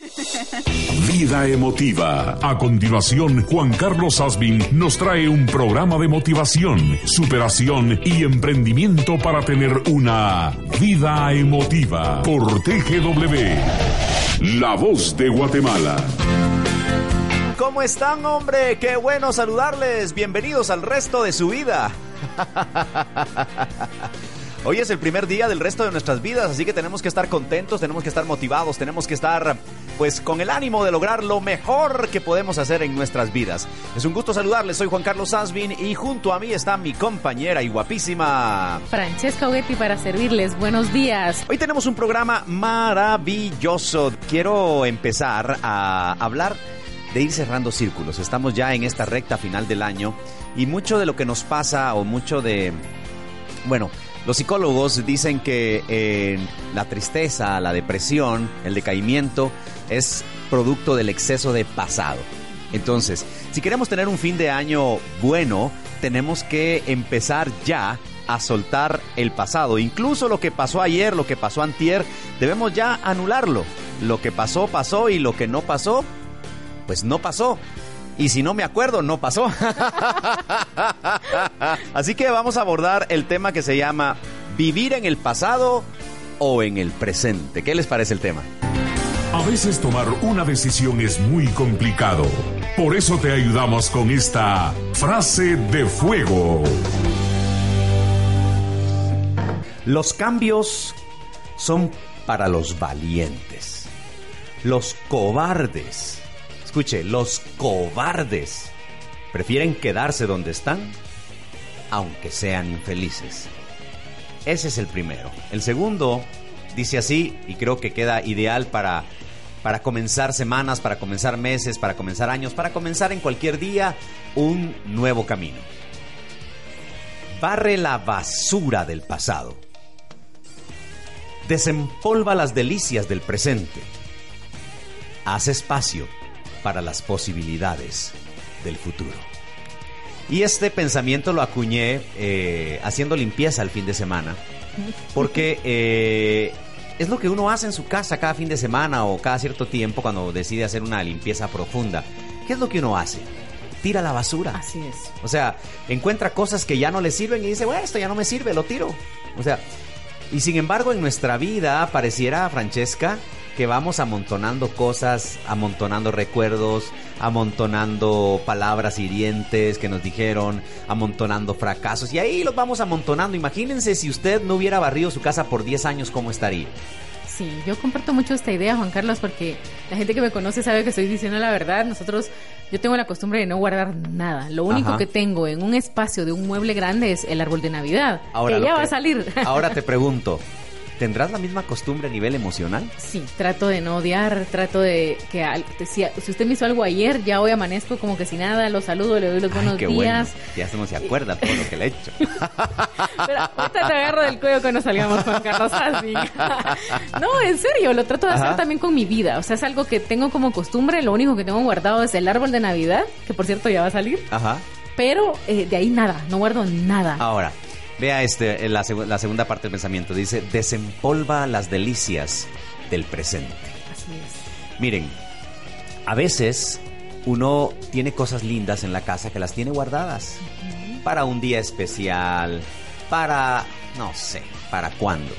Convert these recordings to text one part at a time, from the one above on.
Vida emotiva. A continuación, Juan Carlos Asbin nos trae un programa de motivación, superación y emprendimiento para tener una vida emotiva. Por TGW. La voz de Guatemala. ¿Cómo están, hombre? Qué bueno saludarles. Bienvenidos al resto de su vida. Hoy es el primer día del resto de nuestras vidas, así que tenemos que estar contentos, tenemos que estar motivados, tenemos que estar pues con el ánimo de lograr lo mejor que podemos hacer en nuestras vidas. Es un gusto saludarles, soy Juan Carlos Asbin y junto a mí está mi compañera y guapísima Francesca Uguetti para servirles. Buenos días. Hoy tenemos un programa maravilloso. Quiero empezar a hablar de ir cerrando círculos. Estamos ya en esta recta final del año y mucho de lo que nos pasa o mucho de bueno, los psicólogos dicen que eh, la tristeza, la depresión, el decaimiento es producto del exceso de pasado. Entonces, si queremos tener un fin de año bueno, tenemos que empezar ya a soltar el pasado. Incluso lo que pasó ayer, lo que pasó antier, debemos ya anularlo. Lo que pasó, pasó y lo que no pasó, pues no pasó. Y si no me acuerdo, no pasó. Así que vamos a abordar el tema que se llama vivir en el pasado o en el presente. ¿Qué les parece el tema? A veces tomar una decisión es muy complicado. Por eso te ayudamos con esta frase de fuego. Los cambios son para los valientes. Los cobardes Escuche, los cobardes prefieren quedarse donde están, aunque sean infelices. Ese es el primero. El segundo dice así, y creo que queda ideal para, para comenzar semanas, para comenzar meses, para comenzar años, para comenzar en cualquier día un nuevo camino. Barre la basura del pasado. Desempolva las delicias del presente. Haz espacio para las posibilidades del futuro. Y este pensamiento lo acuñé eh, haciendo limpieza el fin de semana, porque eh, es lo que uno hace en su casa cada fin de semana o cada cierto tiempo cuando decide hacer una limpieza profunda. ¿Qué es lo que uno hace? Tira la basura. Así es. O sea, encuentra cosas que ya no le sirven y dice, bueno, esto ya no me sirve, lo tiro. O sea, y sin embargo en nuestra vida pareciera, Francesca, que vamos amontonando cosas, amontonando recuerdos, amontonando palabras hirientes que nos dijeron, amontonando fracasos y ahí los vamos amontonando. Imagínense si usted no hubiera barrido su casa por 10 años, ¿cómo estaría? Sí, yo comparto mucho esta idea, Juan Carlos, porque la gente que me conoce sabe que estoy diciendo la verdad. Nosotros, yo tengo la costumbre de no guardar nada. Lo único Ajá. que tengo en un espacio de un mueble grande es el árbol de Navidad, Ahora que ya va a salir. Ahora te pregunto, ¿tendrás la misma costumbre a nivel emocional? Sí, trato de no odiar, trato de que al- si, si usted me hizo algo ayer, ya hoy amanezco como que si nada, lo saludo, le doy los buenos Ay, qué días. bueno. Ya se no se acuerda todo lo que le he hecho. Pero ahorita te agarro del cuello cuando salgamos con Carlos Asmi. no, en serio, lo trato de Ajá. hacer también con mi vida. O sea, es algo que tengo como costumbre. Lo único que tengo guardado es el árbol de Navidad, que por cierto ya va a salir. Ajá. Pero eh, de ahí nada, no guardo nada. Ahora, vea este, la, segu- la segunda parte del pensamiento. Dice, desempolva las delicias del presente. Así es. Miren, a veces uno tiene cosas lindas en la casa que las tiene guardadas para un día especial, para, no sé, para cuándo.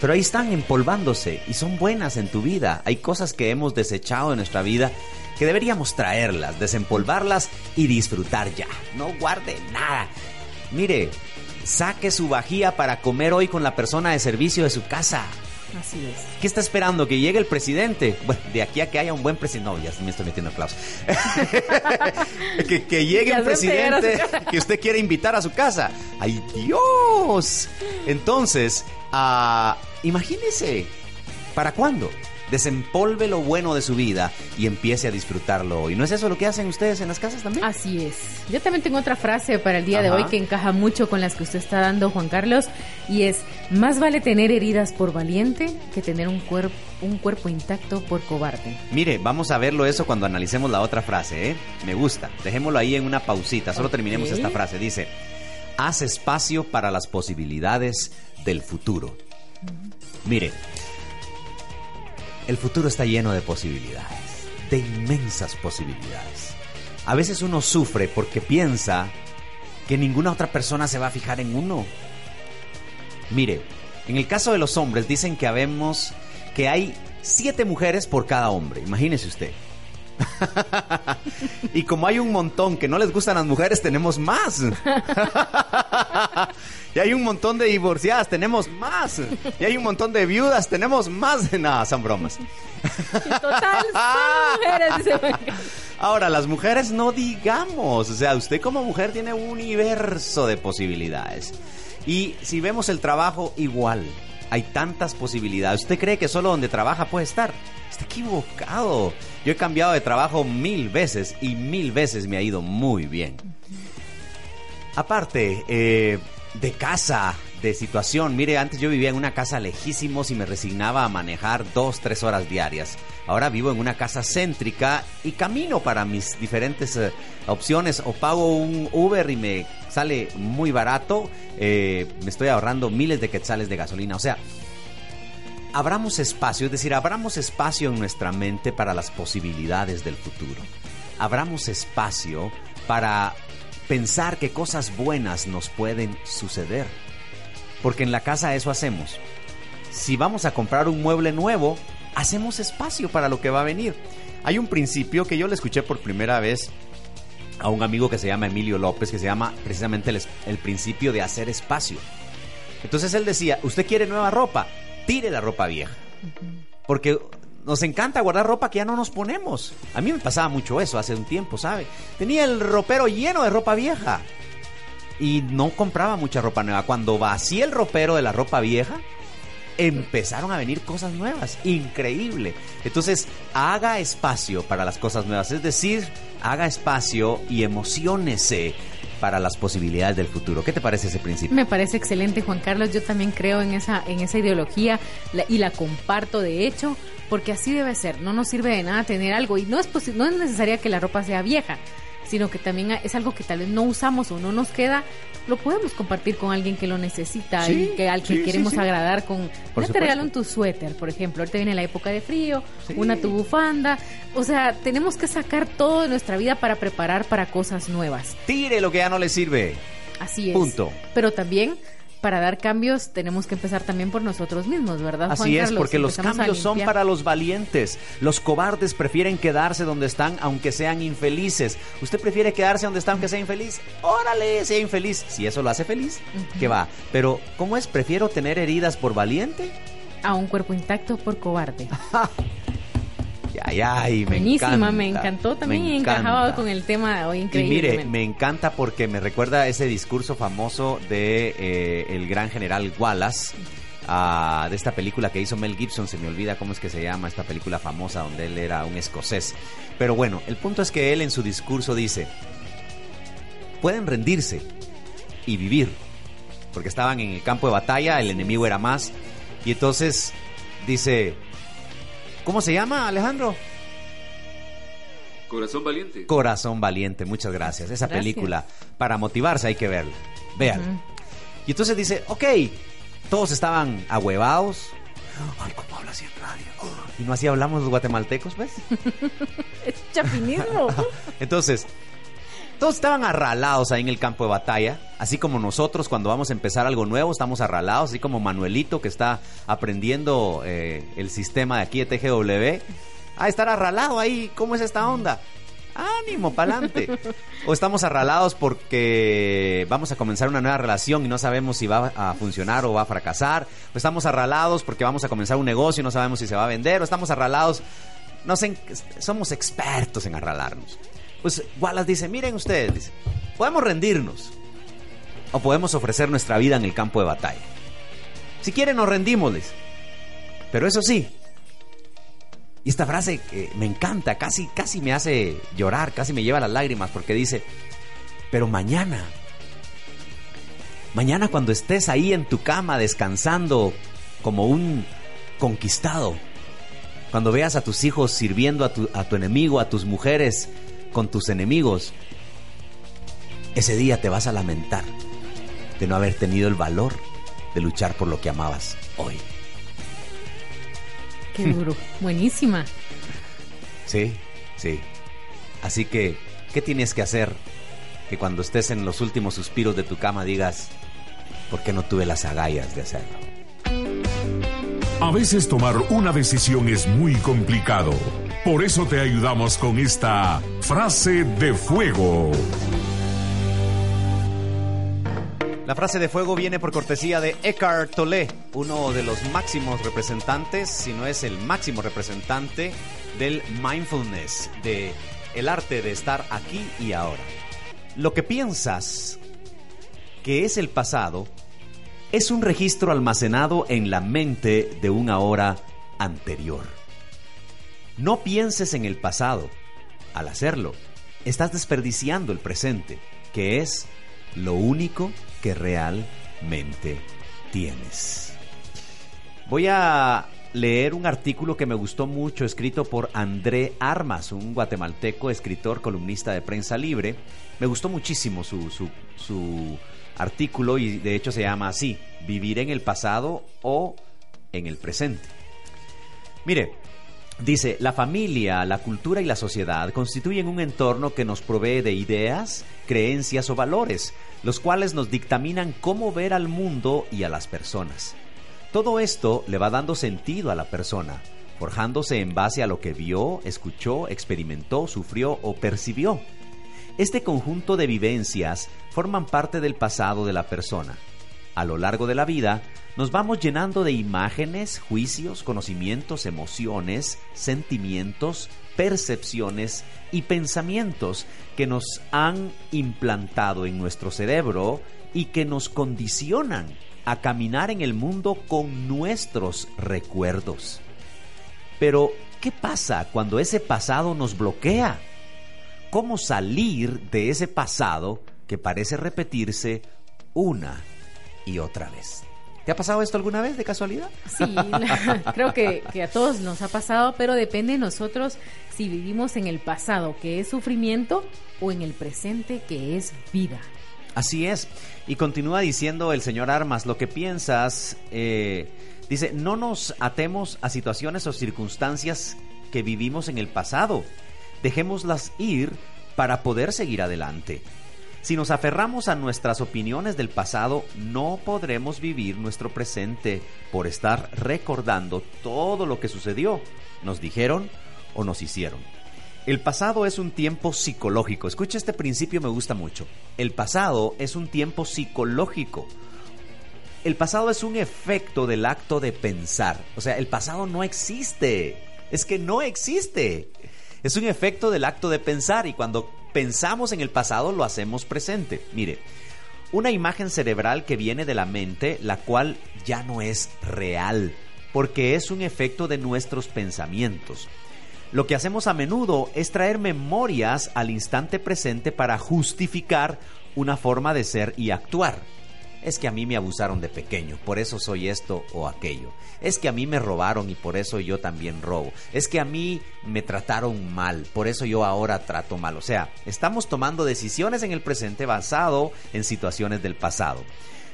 Pero ahí están empolvándose y son buenas en tu vida. Hay cosas que hemos desechado en nuestra vida que deberíamos traerlas, desempolvarlas y disfrutar ya. No guarde nada. Mire, saque su vajilla para comer hoy con la persona de servicio de su casa. Así es. ¿Qué está esperando? ¿Que llegue el presidente? Bueno, de aquí a que haya un buen presidente. No, ya me estoy metiendo aplausos. que, que llegue Ya un presidente que usted quiere invitar a su casa. ¡Ay, Dios! Entonces, ah, imagínese, ¿para cuándo? Desempolve lo bueno de su vida y empiece a disfrutarlo hoy. ¿No es eso lo que hacen ustedes en las casas también? Así es. Yo también tengo otra frase para el día de hoy que encaja mucho con las que usted está dando, Juan Carlos, y es, más vale tener heridas por valiente que tener un, cuerp- un cuerpo intacto por cobarde. Mire, vamos a verlo eso cuando analicemos la otra frase, ¿eh? Me gusta. Dejémoslo ahí en una pausita. Solo terminemos esta frase. Dice, haz espacio para las posibilidades del futuro. Mire, el futuro está lleno de posibilidades, de inmensas posibilidades. A veces uno sufre porque piensa que ninguna otra persona se va a fijar en uno. Mire, en el caso de los hombres dicen que habemos que hay siete mujeres por cada hombre. Imagínese usted. y como hay un montón que no les gustan las mujeres, tenemos más. y hay un montón de divorciadas, tenemos más. Y hay un montón de viudas, tenemos más. Nada, son bromas. Total, son mujeres. Ahora, las mujeres no digamos, o sea, usted como mujer tiene un universo de posibilidades. Y si vemos el trabajo igual, hay tantas posibilidades. ¿Usted cree que solo donde trabaja puede estar? Está equivocado. Yo he cambiado de trabajo mil veces y mil veces me ha ido muy bien. Aparte, eh, de casa, de situación. Mire, antes yo vivía en una casa lejísimos y me resignaba a manejar dos, tres horas diarias. Ahora vivo en una casa céntrica y camino para mis diferentes eh, opciones. O pago un Uber y me sale muy barato. eh, me estoy ahorrando miles de quetzales de gasolina. O sea, abramos espacio, es decir, abramos espacio en nuestra mente para las posibilidades del futuro. Abramos espacio para pensar que cosas buenas nos pueden suceder. Porque en la casa eso hacemos. Si vamos a comprar un mueble nuevo, hacemos espacio para lo que va a venir. Hay un principio que yo le escuché por primera vez a un amigo que se llama Emilio López, que se llama precisamente el, el principio de hacer espacio. Entonces él decía, usted quiere nueva ropa, tire la ropa vieja. Porque nos encanta guardar ropa que ya no nos ponemos. A mí me pasaba mucho eso hace un tiempo, ¿sabe? Tenía el ropero lleno de ropa vieja. Y no compraba mucha ropa nueva. Cuando vacié el ropero de la ropa vieja, empezaron a venir cosas nuevas. Increíble. Entonces, haga espacio para las cosas nuevas. Es decir, haga espacio y emocionese para las posibilidades del futuro. ¿Qué te parece ese principio? Me parece excelente, Juan Carlos. Yo también creo en esa, en esa ideología la- y la comparto, de hecho, porque así debe ser. No nos sirve de nada tener algo y no es, no es necesaria que la ropa sea vieja, sino que también es algo que tal vez no usamos o no nos queda. Lo podemos compartir con alguien que lo necesita Sí, y que al que sí, queremos sí. agradar con. Por Ya te supuesto. regalan tu suéter, por ejemplo. Ahorita viene la época de frío, una tu bufanda. O sea, tenemos que sacar todo de nuestra vida para preparar para cosas nuevas. Tire lo que ya no le sirve. Así es. Punto. Pero también para dar cambios tenemos que empezar también por nosotros mismos, ¿verdad? Juan Así es, Carlos? porque los cambios son para los valientes. Los cobardes prefieren quedarse donde están aunque sean infelices. ¿Usted prefiere quedarse donde está aunque sea infeliz? Órale, sea infeliz. Si eso lo hace feliz, que va. Pero, ¿cómo es? ¿Prefiero tener heridas por valiente? A un cuerpo intacto por cobarde. Ay, ay, me Buenísima, encanta. me encantó también me y encajaba con el tema de hoy Y increíble. mire, me encanta porque me recuerda ese discurso famoso de eh, el gran general Wallace. ah, de esta película que hizo Mel Gibson, se me olvida cómo es que se llama esta película famosa donde él era un escocés. Pero bueno, el punto es que él en su discurso dice, pueden rendirse y vivir, porque estaban en el campo de batalla, el enemigo era más, y entonces dice, ¿cómo se llama Alejandro? Corazón valiente. Corazón Valiente, muchas gracias. Esa Gracias. película, para motivarse hay que verla. Véanla. Ujú. Y entonces dice, ok, todos estaban ahuevados. Ay, ¿cómo habla así en radio? Y no así hablamos los guatemaltecos, ¿ves? Es chapinismo. Entonces, todos estaban arralados ahí en el campo de batalla, así como nosotros cuando vamos a empezar algo nuevo estamos arralados, así como Manuelito que está aprendiendo eh, el sistema de aquí de TGW, a estar arralado ahí, ¿cómo es esta onda? Ánimo, pa'lante. O estamos arralados porque vamos a comenzar una nueva relación y no sabemos si va a funcionar o va a fracasar. O estamos arralados porque vamos a comenzar un negocio y no sabemos si se va a vender. O estamos arralados, no sé, somos expertos en arralarnos. Pues Wallace dice, miren ustedes, dice, podemos rendirnos o podemos ofrecer nuestra vida en el campo de batalla. Si quieren nos rendimos. Pero eso sí, Y esta frase me encanta, casi, casi me hace llorar, casi me lleva las lágrimas, porque dice, pero mañana, mañana cuando estés ahí en tu cama descansando como un conquistado, cuando veas a tus hijos sirviendo a tu, a tu enemigo, a tus mujeres con tus enemigos, ese día te vas a lamentar de no haber tenido el valor de luchar por lo que amabas hoy. Qué duro. Buenísima. Sí, sí. Así que, ¿qué tienes que hacer? Que cuando estés en los últimos suspiros de tu cama digas, ¿por qué no tuve las agallas de hacerlo? A veces tomar una decisión es muy complicado. Por eso te ayudamos con esta frase de fuego. La frase de fuego viene por cortesía de Eckhart Tolle, uno de los máximos representantes, si no es el máximo representante del mindfulness, de el arte de estar aquí y ahora. Lo que piensas que es el pasado es un registro almacenado en la mente de una hora anterior. No pienses en el pasado. Al hacerlo, estás desperdiciando el presente, que es lo único que realmente tienes. Voy a leer un artículo que me gustó mucho, escrito por André Armas, un guatemalteco, escritor, columnista de prensa libre. Me gustó muchísimo su, su, su artículo y de hecho se llama así, Vivir en el pasado o en el presente. Mire, Dice, la familia, la cultura y la sociedad constituyen un entorno que nos provee de ideas, creencias o valores, los cuales nos dictaminan cómo ver al mundo y a las personas. Todo esto le va dando sentido a la persona, forjándose en base a lo que vio, escuchó, experimentó, sufrió o percibió. Este conjunto de vivencias forman parte del pasado de la persona. A lo largo de la vida, nos vamos llenando de imágenes, juicios, conocimientos, emociones, sentimientos, percepciones y pensamientos que nos han implantado en nuestro cerebro y que nos condicionan a caminar en el mundo con nuestros recuerdos. Pero, ¿qué pasa cuando ese pasado nos bloquea? ¿Cómo salir de ese pasado que parece repetirse una y otra vez? ¿Te ha pasado esto alguna vez de casualidad? Sí, creo que, que, a todos nos ha pasado, pero depende de nosotros si vivimos en el pasado, que es sufrimiento, o en el presente, que es vida. Así es. Y continúa diciendo el señor Armas, lo que piensas, eh, dice, no nos atemos a situaciones o circunstancias que vivimos en el pasado. Dejémoslas ir para poder seguir adelante. Si nos aferramos a nuestras opiniones del pasado, no podremos vivir nuestro presente por estar recordando todo lo que sucedió, nos dijeron o nos hicieron. El pasado es un tiempo psicológico. Escucha este principio, me gusta mucho. El pasado es un tiempo psicológico. El pasado es un efecto del acto de pensar. O sea, el pasado no existe. Es que no existe. Es un efecto del acto de pensar y cuando pensamos en el pasado lo hacemos presente. Mire, una imagen cerebral que viene de la mente, la cual ya no es real, porque es un efecto de nuestros pensamientos. Lo que hacemos a menudo es traer memorias al instante presente para justificar una forma de ser y actuar es que a mí me abusaron de pequeño, por eso soy esto o aquello. Es que a mí me robaron y por eso yo también robo. Es que a mí me trataron mal, por eso yo ahora trato mal. O sea, estamos tomando decisiones en el presente basado en situaciones del pasado.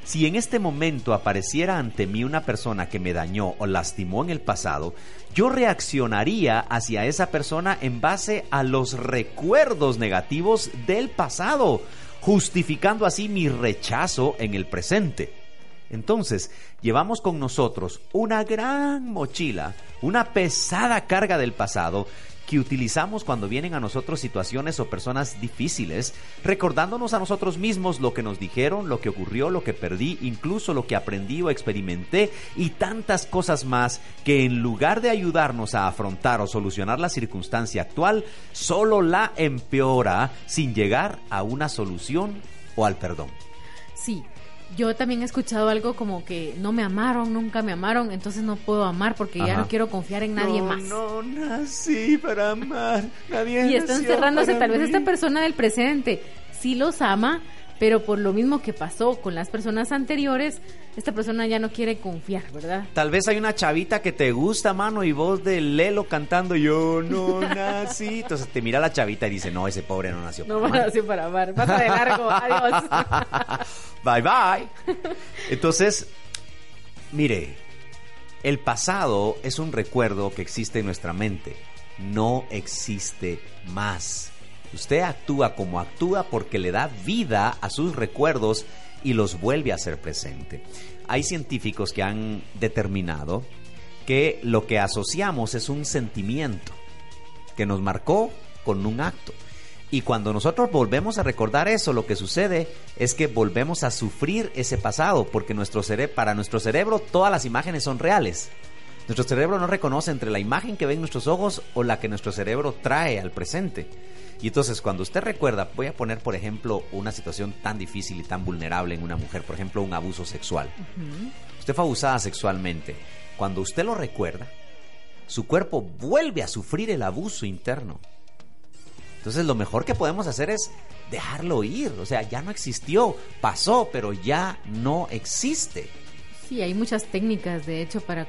Si en este momento apareciera ante mí una persona que me dañó o lastimó en el pasado, yo reaccionaría hacia esa persona en base a los recuerdos negativos del pasado justificando así mi rechazo en el presente. Entonces, llevamos con nosotros una gran mochila, una pesada carga del pasado que utilizamos cuando vienen a nosotros situaciones o personas difíciles, recordándonos a nosotros mismos lo que nos dijeron, lo que ocurrió, lo que perdí, incluso lo que aprendí o experimenté y tantas cosas más que en lugar de ayudarnos a afrontar o solucionar la circunstancia actual, solo la empeora sin llegar a una solución o al perdón. Sí, Yo también he escuchado algo como que no me amaron, nunca me amaron, entonces no puedo amar porque ya no quiero confiar en nadie No, más. No nací para amar. Nadie y están nació cerrándose, para tal vez esta persona del presente sí los ama, pero por lo mismo que pasó con las personas anteriores, esta persona ya no quiere confiar, ¿verdad? Tal vez hay una chavita que te gusta, mano, y vos de Lelo cantando Yo no nací. Entonces te mira la chavita y dice, no, ese pobre no nació No para a amar". hacer para amar. Pasa de largo. Adiós. bye bye. Entonces, mire, el pasado es un recuerdo que existe en nuestra mente. No existe más. Usted actúa como actúa porque le da vida a sus recuerdos y los vuelve a hacer presente. Hay científicos que han determinado que lo que asociamos es un sentimiento que nos marcó con un acto. Y cuando nosotros volvemos a recordar eso, lo que sucede es que volvemos a sufrir ese pasado, porque nuestro para nuestro cerebro todas las imágenes son reales. Nuestro cerebro no reconoce entre la imagen que ven nuestros ojos o la que nuestro cerebro trae al presente. Y entonces cuando usted recuerda, voy a poner por ejemplo una situación tan difícil y tan vulnerable en una mujer, por ejemplo un abuso sexual. Usted fue abusada sexualmente. Cuando usted lo recuerda, su cuerpo vuelve a sufrir el abuso interno. Entonces lo mejor que podemos hacer es dejarlo ir. O sea, ya no existió, pasó, pero ya no existe. Sí, hay muchas técnicas, de hecho, para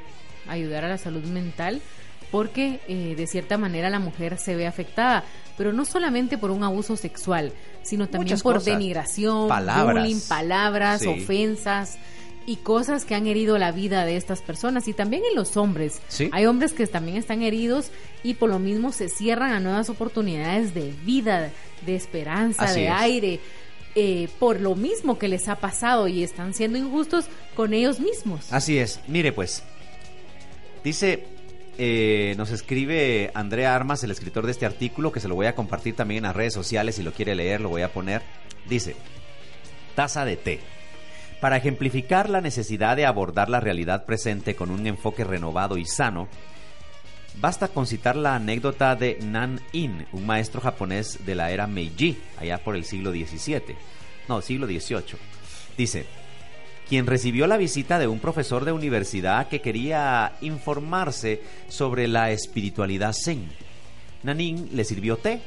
ayudar a la salud mental, porque eh, de cierta manera la mujer se ve afectada, pero no solamente por un abuso sexual, sino también Muchas por cosas. denigración, Palabras. bullying, palabras, Sí. ofensas y cosas que han herido la vida de estas personas y también en los hombres. Sí. Hay hombres que también están heridos y por lo mismo se cierran a nuevas oportunidades de vida, de esperanza, Así de es. aire. eh, por lo mismo que les ha pasado y están siendo injustos con ellos mismos. Así es. Mire pues, dice, eh, nos escribe Andrea Armas, el escritor de este artículo, que se lo voy a compartir también en las redes sociales, si lo quiere leer, lo voy a poner. Dice, taza de té. Para ejemplificar la necesidad de abordar la realidad presente con un enfoque renovado y sano, basta con citar la anécdota de Nan In, un maestro japonés de la era Meiji, allá por el siglo XVII, no, siglo XVIII. Dice, quien recibió la visita de un profesor de universidad que quería informarse sobre la espiritualidad zen. Nanin le sirvió té,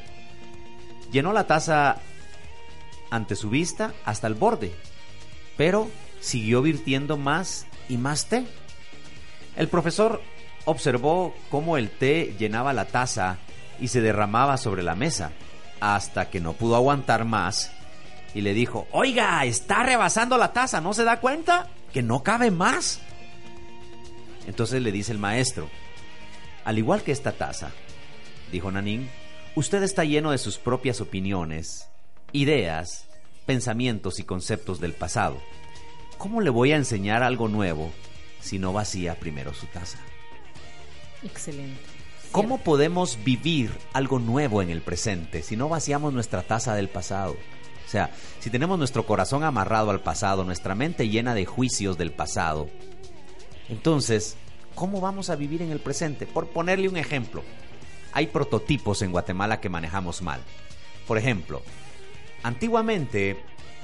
llenó la taza ante su vista hasta el borde, pero siguió virtiendo más y más té. El profesor observó cómo el té llenaba la taza y se derramaba sobre la mesa, hasta que no pudo aguantar más y le dijo, oiga, está rebasando la taza, ¿no se da cuenta? Que no cabe más. Entonces le dice el maestro, al igual que esta taza, dijo Nanín, usted está lleno de sus propias opiniones, ideas, pensamientos y conceptos del pasado. ¿Cómo le voy a enseñar algo nuevo si no vacía primero su taza? Excelente. ¿Cómo podemos vivir algo nuevo en el presente si no vaciamos nuestra taza del pasado? O sea, si tenemos nuestro corazón amarrado al pasado, nuestra mente llena de juicios del pasado, entonces, ¿cómo vamos a vivir en el presente? Por ponerle un ejemplo, hay prototipos en Guatemala que manejamos mal. Por ejemplo, antiguamente,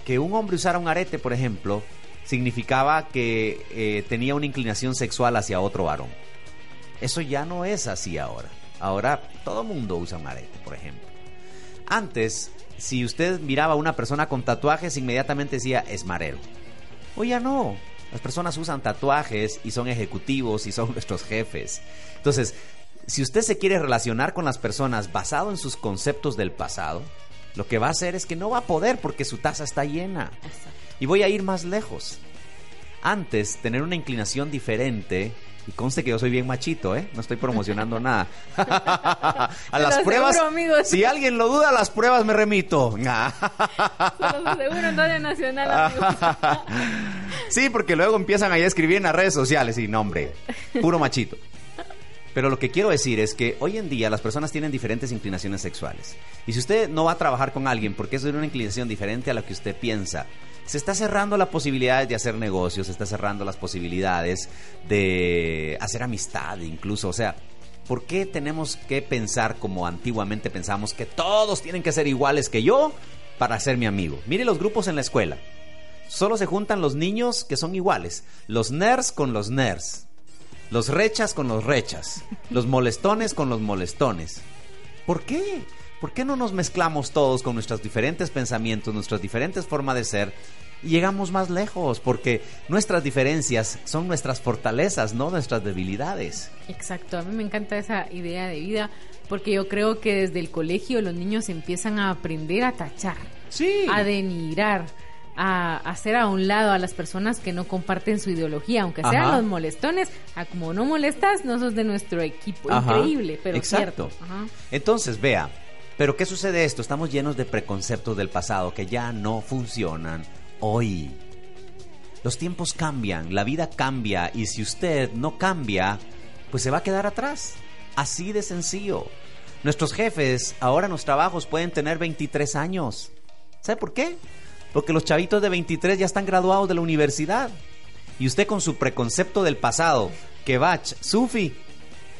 que un hombre usara un arete, por ejemplo, significaba que eh, tenía una inclinación sexual hacia otro varón. Eso ya no es así ahora. Ahora todo mundo usa un arete, por ejemplo. Antes, si usted miraba a una persona con tatuajes, inmediatamente decía es marero. Hoy ya no. Las personas usan tatuajes y son ejecutivos y son nuestros jefes. Entonces, si usted se quiere relacionar con las personas basado en sus conceptos del pasado, lo que va a hacer es que no va a poder porque su taza está llena. Exacto. Y voy a ir más lejos. Antes, tener una inclinación diferente, y conste que yo soy bien machito, ¿eh? No estoy promocionando nada. a las pruebas, amigos. si alguien lo duda, a las pruebas me remito. Se los aseguro en Radio Nacional, amigos. sí, porque luego empiezan ahí a escribir en las redes sociales y nombre, puro machito. Pero lo que quiero decir es que hoy en día las personas tienen diferentes inclinaciones sexuales. Y si usted no va a trabajar con alguien porque es de una inclinación diferente a la que usted piensa, se está cerrando la posibilidad de hacer negocios, se está cerrando las posibilidades de hacer amistad incluso. O sea, ¿por qué tenemos que pensar como antiguamente pensamos que todos tienen que ser iguales que yo para ser mi amigo? Mire los grupos en la escuela. solo se juntan los niños que son iguales, los nerds con los nerds, los rechas con los rechas, los molestones con los molestones. ¿Por qué? ¿Por qué no nos mezclamos todos con nuestros diferentes pensamientos, nuestras diferentes formas de ser y llegamos más lejos? Porque nuestras diferencias son nuestras fortalezas, no nuestras debilidades. Exacto, a mí me encanta esa idea de vida porque yo creo que desde el colegio los niños empiezan a aprender a tachar, Sí. a denigrar, a hacer a un lado a las personas que no comparten su ideología, aunque sean Ajá. los molestones, a como no molestas, no sos de nuestro equipo. Ajá. Increíble, pero Exacto. cierto. Ajá. Entonces, vea, pero ¿qué sucede esto? Estamos llenos de preconceptos del pasado que ya no funcionan hoy. Los tiempos cambian, la vida cambia y si usted no cambia, pues se va a quedar atrás. Así de sencillo. Nuestros jefes ahora en los trabajos pueden tener 23 años. ¿Sabe por qué? Porque los chavitos de 23 ya están graduados de la universidad. Y usted con su preconcepto del pasado, que Bach, Sufi,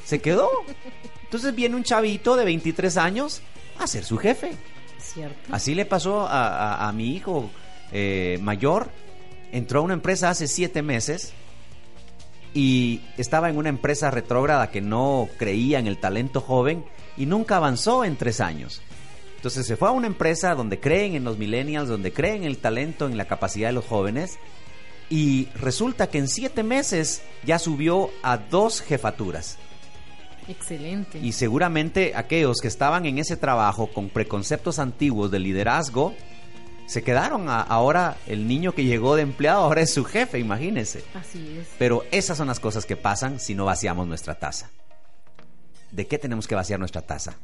se quedó. Entonces viene un chavito de 23 años a ser su jefe. Cierto. Así le pasó a, a- a mi hijo eh, mayor. Entró a una empresa hace siete meses y estaba en una empresa retrógrada que no creía en el talento joven y nunca avanzó en tres años. Entonces se fue a una empresa donde creen en los millennials, donde creen en el talento, en la capacidad de los jóvenes y resulta que en siete meses ya subió a dos jefaturas. Excelente. Y seguramente aquellos que estaban en ese trabajo con preconceptos antiguos de liderazgo, se quedaron. A- ahora el niño que llegó de empleado ahora es su jefe, imagínense. Así es. Pero esas son las cosas que pasan si no vaciamos nuestra taza. ¿De qué tenemos que vaciar nuestra taza?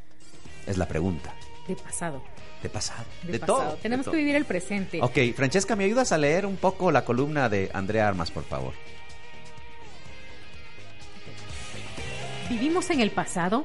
Es la pregunta. De pasado. De pasado. De, De, pasado. todo. de Tenemos todo. que vivir el presente. Ok, Francesca, ¿me ayudas a leer un poco la columna de Andrea Armas, por favor? ¿Vivimos en el pasado?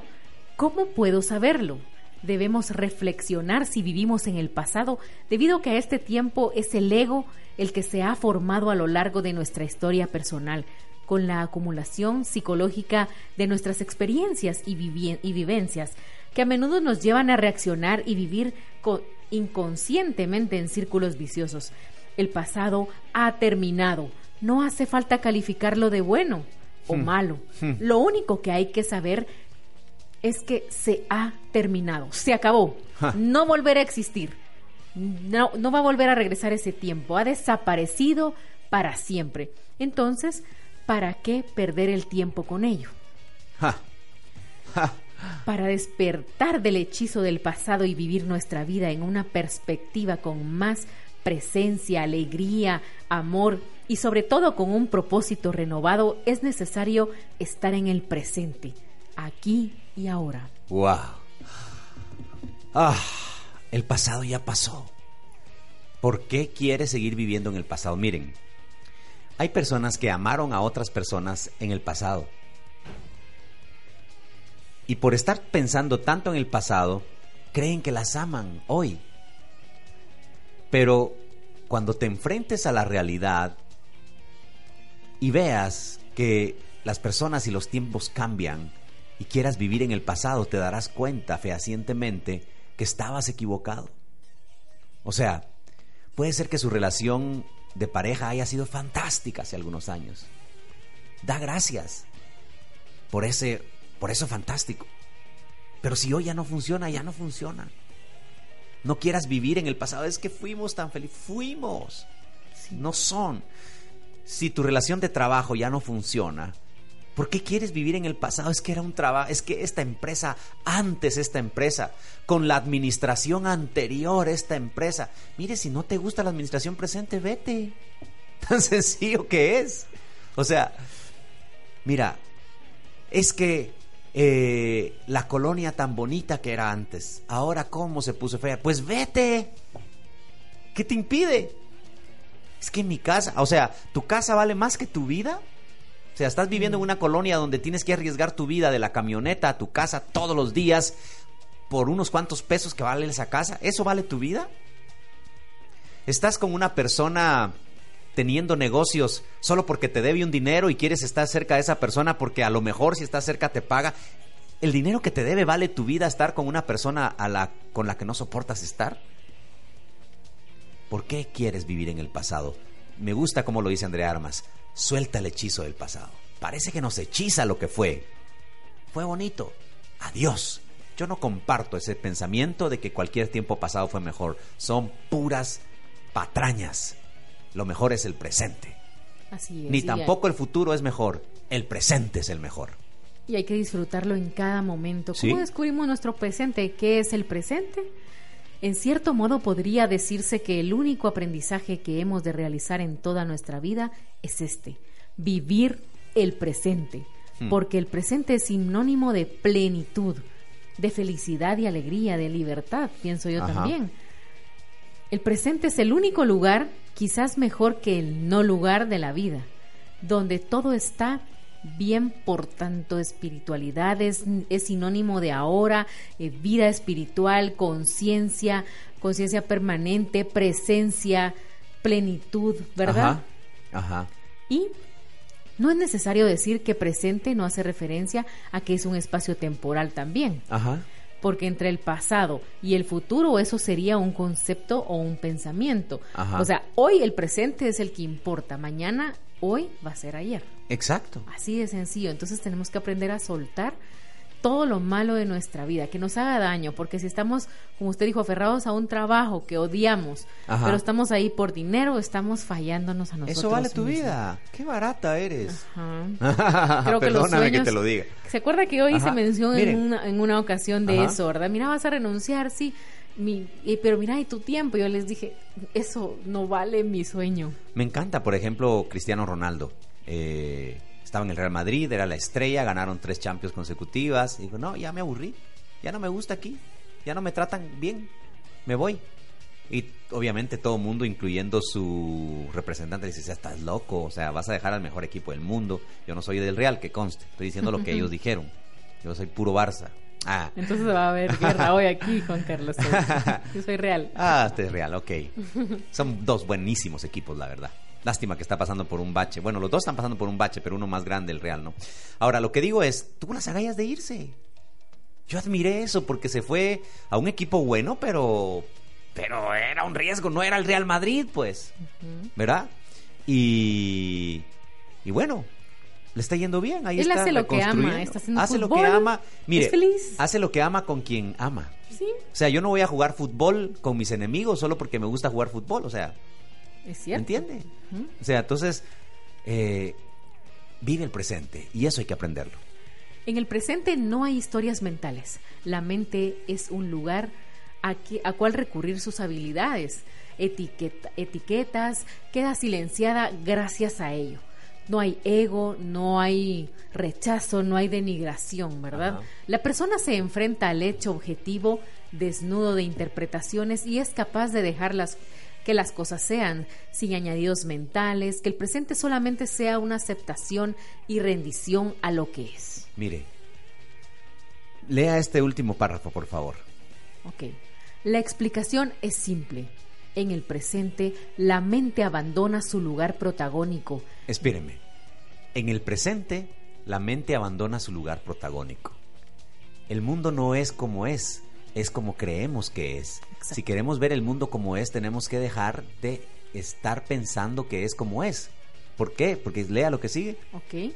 ¿Cómo puedo saberlo? Debemos reflexionar si vivimos en el pasado, debido a que a este tiempo es el ego el que se ha formado a lo largo de nuestra historia personal, con la acumulación psicológica de nuestras experiencias y, y vivencias, que a menudo nos llevan a reaccionar y vivir co- inconscientemente en círculos viciosos. El pasado ha terminado, no hace falta calificarlo de bueno o malo. Lo único que hay que saber es que se ha terminado, se acabó, no volverá a existir, no, no va a volver a regresar ese tiempo, ha desaparecido para siempre. Entonces, ¿para qué perder el tiempo con ello? Para despertar del hechizo del pasado y vivir nuestra vida en una perspectiva con más presencia, alegría, amor y sobre todo con un propósito renovado, es necesario estar en el presente, aquí y ahora. Wow. Ah, el pasado ya pasó. ¿Por qué quiere seguir viviendo en el pasado? Miren, hay personas que amaron a otras personas en el pasado. Y por estar pensando tanto en el pasado, creen que las aman hoy. Pero cuando te enfrentes a la realidad y veas que las personas y los tiempos cambian y quieras vivir en el pasado, te darás cuenta fehacientemente que estabas equivocado. O sea, puede ser que su relación de pareja haya sido fantástica hace algunos años. Da gracias por ese por eso fantástico. Pero si hoy ya no funciona, ya no funciona. No quieras vivir en el pasado, es que fuimos tan felices, fuimos. No son. Si tu relación de trabajo ya no funciona, ¿por qué quieres vivir en el pasado? Es que era un trabajo, es que esta empresa, antes esta empresa, con la administración anterior esta empresa. Mire, si no te gusta la administración presente, vete. Tan sencillo que es. O sea, mira, es que eh, la colonia tan bonita que era antes, ahora cómo se puso fea. Pues vete. ¿Qué te impide? Es que mi casa, o sea, tu casa vale más que tu vida. O sea, estás viviendo en una colonia donde tienes que arriesgar tu vida de la camioneta a tu casa todos los días por unos cuantos pesos que vale esa casa. ¿Eso vale tu vida? Estás con una persona teniendo negocios solo porque te debe un dinero y quieres estar cerca de esa persona porque a lo mejor si estás cerca te paga. ¿El dinero que te debe vale tu vida estar con una persona a la, con la que no soportas estar? ¿Por qué quieres vivir en el pasado? me gusta como lo dice Andrea Armas, suelta el hechizo del pasado. Parece que nos hechiza lo que fue. Fue bonito. Adiós. Yo no comparto ese pensamiento de que cualquier tiempo pasado fue mejor. Son puras patrañas. Lo mejor es el presente. Así es. Ni tampoco el futuro es mejor. El presente es el mejor. Y hay que disfrutarlo en cada momento. Sí. ¿Cómo descubrimos nuestro presente? ¿Qué es el presente? En cierto modo podría decirse que el único aprendizaje que hemos de realizar en toda nuestra vida es este, vivir el presente, Hmm. porque el presente es sinónimo de plenitud, de felicidad y alegría, de libertad, pienso yo Ajá. también. El presente es el único lugar, quizás mejor que el no lugar de la vida, donde todo está bien, por tanto, espiritualidad es, es sinónimo de ahora, eh, vida espiritual, conciencia, conciencia permanente, presencia, plenitud, ¿verdad? Ajá. Ajá. Y no es necesario decir que presente no hace referencia a que es un espacio temporal también Ajá. porque entre el pasado y el futuro eso sería un concepto o un pensamiento. Ajá. O sea, hoy el presente es el que importa, mañana, hoy va a ser ayer. Exacto. Así de sencillo. Entonces tenemos que aprender a soltar todo lo malo de nuestra vida, que nos haga daño, porque si estamos, como usted dijo, aferrados a un trabajo que odiamos, Ajá. pero estamos ahí por dinero, estamos fallándonos a nosotros. Eso vale tu mismos. vida. Qué barata eres. Ajá. Creo que los Perdóname que sueños- te lo diga. ¿Se acuerda que hoy Ajá. se mencionó en una, en una ocasión de eso, verdad? Mira, vas a renunciar, sí, mi, eh, pero mira, y tu tiempo. Yo les dije, eso no vale mi sueño. Me encanta, por ejemplo, Cristiano Ronaldo. Eh, estaba en el Real Madrid, era la estrella, ganaron tres Champions consecutivas. Y dijo, no, ya me aburrí, ya no me gusta aquí, ya no me tratan bien, me voy. Y obviamente todo el mundo, incluyendo su representante, dice, "Ya estás loco, o sea, vas a dejar al mejor equipo del mundo. Yo no soy del Real, que conste, estoy diciendo lo que ellos dijeron. Yo soy puro Barça. Ah, Entonces va a haber guerra hoy aquí, Juan Carlos. Yo soy real. Ah, este es real, ok. Son dos buenísimos equipos, la verdad. Lástima que está pasando por un bache. Bueno, los dos están pasando por un bache, pero uno más grande, el Real, ¿no? Ahora, lo que digo es, tuvo las agallas de irse. Yo admiré eso porque se fue a un equipo bueno, pero pero era un riesgo, no era el Real Madrid, pues. ¿Verdad? Y y bueno, le está yendo bien, ahí Él está hace lo que ama, está haciendo Hace lo que ama. Mire, es feliz. hace lo que ama con quien ama. Sí, O sea, yo no voy a jugar fútbol con mis enemigos solo porque me gusta jugar fútbol. O sea, es ¿me cierto. entiende? O sea, entonces, eh, vive el presente y eso hay que aprenderlo. En el presente no hay historias mentales. La mente es un lugar a, que- a cual recurrir sus habilidades. Etiqueta- etiquetas, queda silenciada gracias a ello. No hay ego, no hay rechazo, no hay denigración, ¿verdad? Ajá. La persona se enfrenta al hecho objetivo desnudo de interpretaciones y es capaz de dejarlas que las cosas sean sin añadidos mentales, que el presente solamente sea una aceptación y rendición a lo que es. Mire, lea este último párrafo, por favor. Ok. La explicación es simple. En el presente, la mente abandona su lugar protagónico. Espéreme. En el presente, la mente abandona su lugar protagónico. El mundo no es como es, es como creemos que es. Exacto. Si queremos ver el mundo como es, tenemos que dejar de estar pensando que es como es. ¿Por qué? Porque lea lo que sigue. Ok.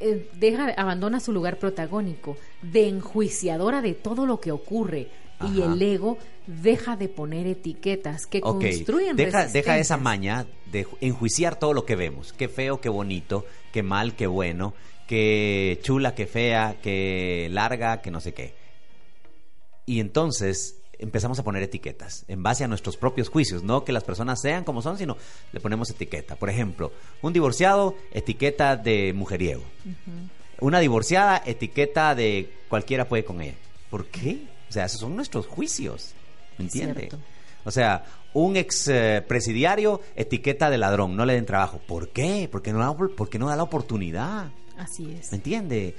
Eh, Deja, abandona su lugar protagónico, de enjuiciadora de todo lo que ocurre. Y el ego deja de poner etiquetas que Ok, construyen deja, deja esa maña de ju- enjuiciar todo lo que vemos. Qué feo, qué bonito, qué mal, qué bueno, qué chula, qué fea, qué larga, qué no sé qué. Y entonces empezamos a poner etiquetas en base a nuestros propios juicios, no que las personas sean como son, sino le ponemos etiqueta. Por ejemplo, un divorciado, etiqueta de mujeriego. Una divorciada, etiqueta de cualquiera puede con ella. ¿Por qué? O sea, esos son nuestros juicios. ¿Me entiende? O sea, un ex eh, presidiario, etiqueta de ladrón, no le den trabajo. ¿Por qué? Porque no porque no da la oportunidad. Así es. ¿Me entiende?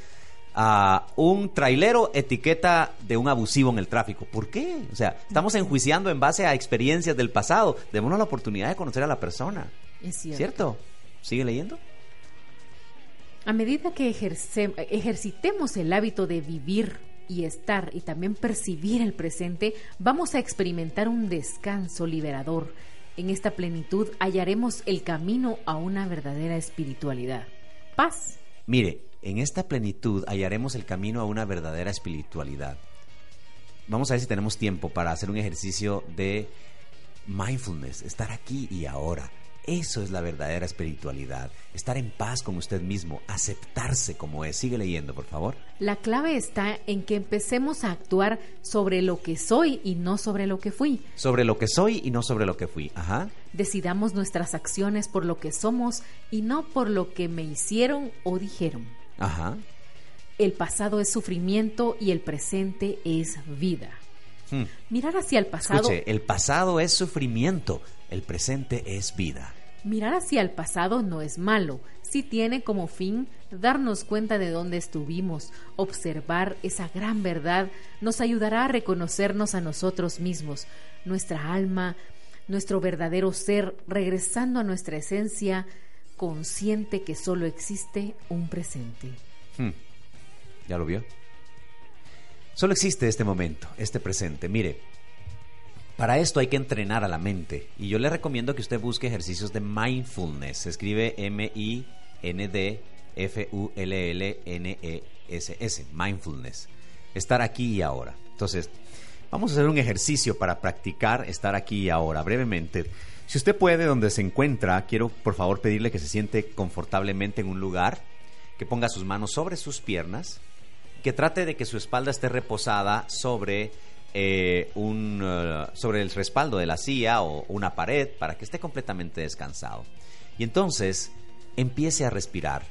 A un trailero, etiqueta de un abusivo en el tráfico. ¿Por qué? O sea, estamos enjuiciando en base a experiencias del pasado. Démonos la oportunidad de conocer a la persona. Es cierto. ¿Cierto? ¿Sigue leyendo? A medida que ejerce- ejercitemos el hábito de vivir y estar y también percibir el presente, vamos a experimentar un descanso liberador En esta plenitud hallaremos el camino a una verdadera espiritualidad. Paz. Mire, en esta plenitud hallaremos el camino a una verdadera espiritualidad. Vamos a ver si tenemos tiempo para hacer un ejercicio de mindfulness, estar aquí y ahora. Eso es la verdadera espiritualidad. Estar en paz con usted mismo, aceptarse como es. Sigue leyendo, por favor. La clave está en que empecemos a actuar sobre lo que soy y no sobre lo que fui. Sobre lo que soy y no sobre lo que fui. Ajá. Decidamos nuestras acciones por lo que somos y no por lo que me hicieron o dijeron. Ajá. El pasado es sufrimiento y el presente es vida. Hmm. Mirar hacia el pasado. Escuche, el pasado es sufrimiento, el presente es vida. Mirar hacia el pasado no es malo, si tiene como fin darnos cuenta de dónde estuvimos, observar esa gran verdad nos ayudará a reconocernos a nosotros mismos, nuestra alma, nuestro verdadero ser, regresando a nuestra esencia, consciente que solo existe un presente. Hmm. ¿Ya lo vio? Solo existe este momento, este presente. Mire, para esto hay que entrenar a la mente y yo le recomiendo que usted busque ejercicios de mindfulness. Se escribe M-I-N-D-F-U-L-L-N-E-S-S, mindfulness. Estar aquí y ahora. Entonces, vamos a hacer un ejercicio para practicar estar aquí y ahora, brevemente. Si usted puede, donde se encuentra, quiero por favor pedirle que se siente confortablemente en un lugar, que ponga sus manos sobre sus piernas, que trate de que su espalda esté reposada sobre eh, un eh, sobre el respaldo de la silla o una pared para que esté completamente descansado. Y entonces empiece a respirar.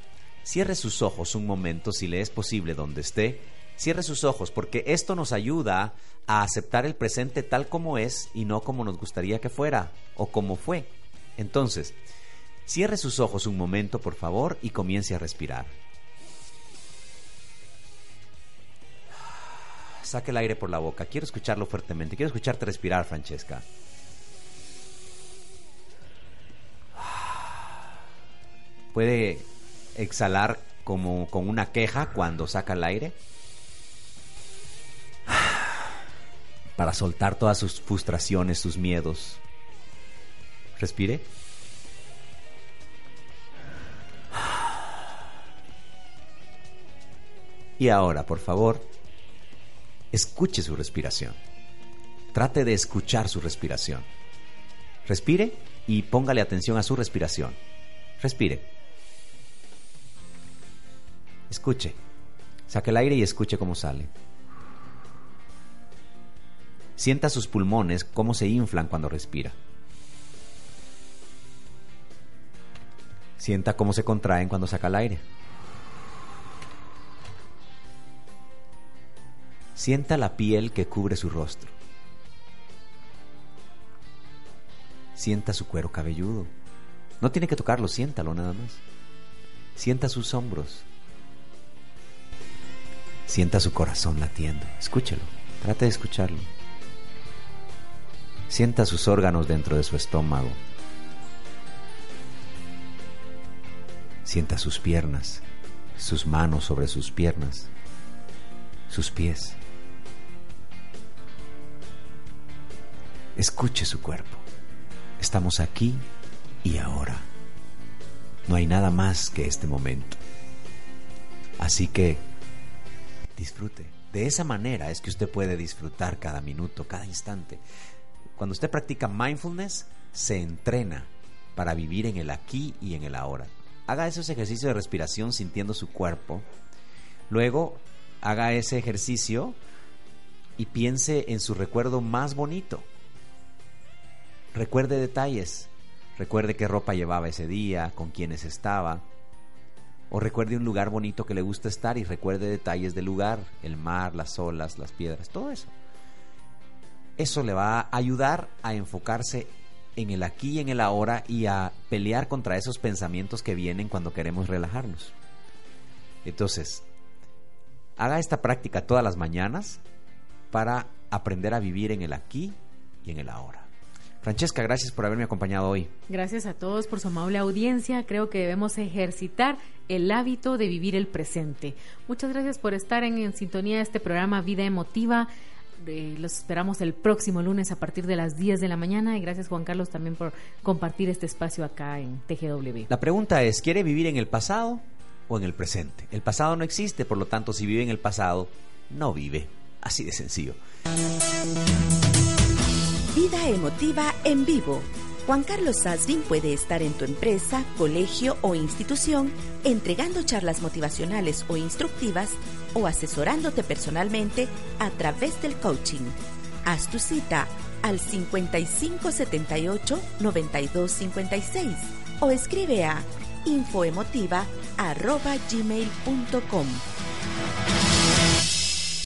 Cierre sus ojos un momento si le es posible donde esté. Cierre sus ojos porque esto nos ayuda a aceptar el presente tal como es y no como nos gustaría que fuera o como fue. Entonces, cierre sus ojos un momento por favor y comience a respirar. Saque el aire por la boca. Quiero escucharlo fuertemente. Quiero escucharte respirar, Francesca. Puede exhalar como con una queja cuando saca el aire. Para soltar todas sus frustraciones, sus miedos. Respire. Y ahora, por favor, escuche su respiración. Trate de escuchar su respiración. Respire y póngale atención a su respiración. Respire. Escuche. Saque el aire y escuche cómo sale. Sienta sus pulmones cómo se inflan cuando respira. Sienta cómo se contraen cuando saca el aire. Sienta la piel que cubre su rostro. Sienta su cuero cabelludo. No tiene que tocarlo, siéntalo nada más. Sienta sus hombros. Sienta su corazón latiendo. Escúchelo. Trate de escucharlo. Sienta sus órganos dentro de su estómago. Sienta sus piernas, sus manos sobre sus piernas, sus pies. Escuche su cuerpo. Estamos aquí y ahora. No hay nada más que este momento. Así que disfrute. De esa manera es que usted puede disfrutar cada minuto, cada instante. Cuando usted practica mindfulness, se entrena para vivir en el aquí y en el ahora. Haga esos ejercicios de respiración sintiendo su cuerpo. Luego, haga ese ejercicio y piense en su recuerdo más bonito Recuerde detalles. Recuerde qué ropa llevaba ese día, con quiénes estaba. O recuerde un lugar bonito que le gusta estar y recuerde detalles del lugar, el mar, las olas, las piedras, todo eso. Eso le va a ayudar a enfocarse en el aquí y en el ahora y a pelear contra esos pensamientos que vienen cuando queremos relajarnos. Entonces, haga esta práctica todas las mañanas para aprender a vivir en el aquí y en el ahora. Francesca, gracias por haberme acompañado hoy. Gracias a todos por su amable audiencia. Creo que debemos ejercitar el hábito de vivir el presente. Muchas gracias por estar en, sintonía de este programa Vida Emotiva. Eh, los esperamos el próximo lunes a partir de las 10 de la mañana y gracias Juan Carlos también por compartir este espacio acá en TGW. La pregunta es, ¿quiere vivir en el pasado o en el presente? El pasado no existe, por lo tanto, si vive en el pasado, no vive. Así de sencillo. Vida emotiva en vivo Juan Carlos Sasvin puede estar en tu empresa, colegio o institución entregando charlas motivacionales o instructivas o asesorándote personalmente a través del coaching. Haz tu cita al 5578-9256 o escribe a infoemotiva.gmail.com.